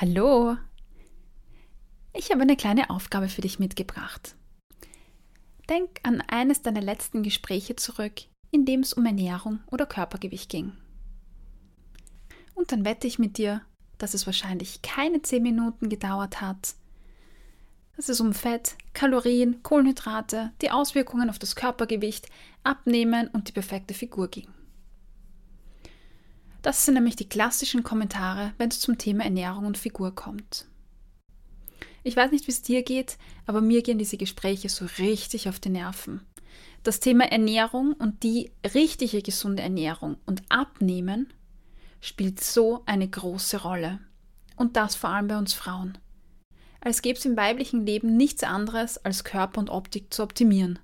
Hallo! Ich habe eine kleine Aufgabe für dich mitgebracht. Denk an eines deiner letzten Gespräche zurück, in dem es um Ernährung oder Körpergewicht ging. Und dann wette ich mit dir, dass es wahrscheinlich keine 10 Minuten gedauert hat, dass es um Fett, Kalorien, Kohlenhydrate, die Auswirkungen auf das Körpergewicht, Abnehmen und die perfekte Figur ging. Das sind nämlich die klassischen Kommentare, wenn es zum Thema Ernährung und Figur kommt. Ich weiß nicht, wie es dir geht, aber mir gehen diese Gespräche so richtig auf die Nerven. Das Thema Ernährung und die richtige gesunde Ernährung und Abnehmen spielt so eine große Rolle. Und das vor allem bei uns Frauen. Als gäbe es im weiblichen Leben nichts anderes, als Körper und Optik zu optimieren.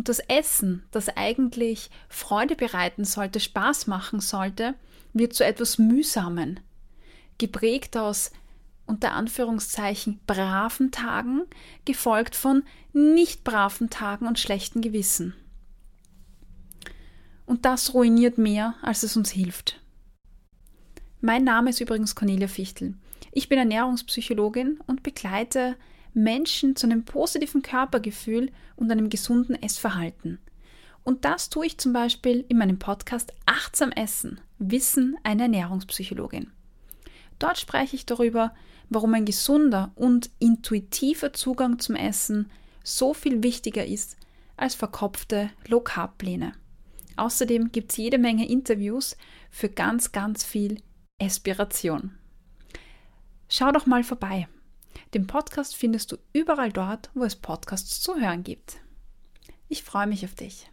Und das Essen, das eigentlich Freude bereiten sollte, Spaß machen sollte, wird zu etwas Mühsamen, geprägt aus unter Anführungszeichen braven Tagen, gefolgt von nicht braven Tagen und schlechten Gewissen. Und das ruiniert mehr, als es uns hilft. Mein Name ist übrigens Cornelia Fichtel. Ich bin Ernährungspsychologin und begleite Menschen zu einem positiven Körpergefühl und einem gesunden Essverhalten. Und das tue ich zum Beispiel in meinem Podcast Achtsam Essen, Wissen einer Ernährungspsychologin. Dort spreche ich darüber, warum ein gesunder und intuitiver Zugang zum Essen so viel wichtiger ist als verkopfte Low-Carb-Pläne. Außerdem gibt es jede Menge Interviews für ganz, ganz viel Aspiration. Schau doch mal vorbei. Den Podcast findest du überall dort, wo es Podcasts zu hören gibt. Ich freue mich auf dich.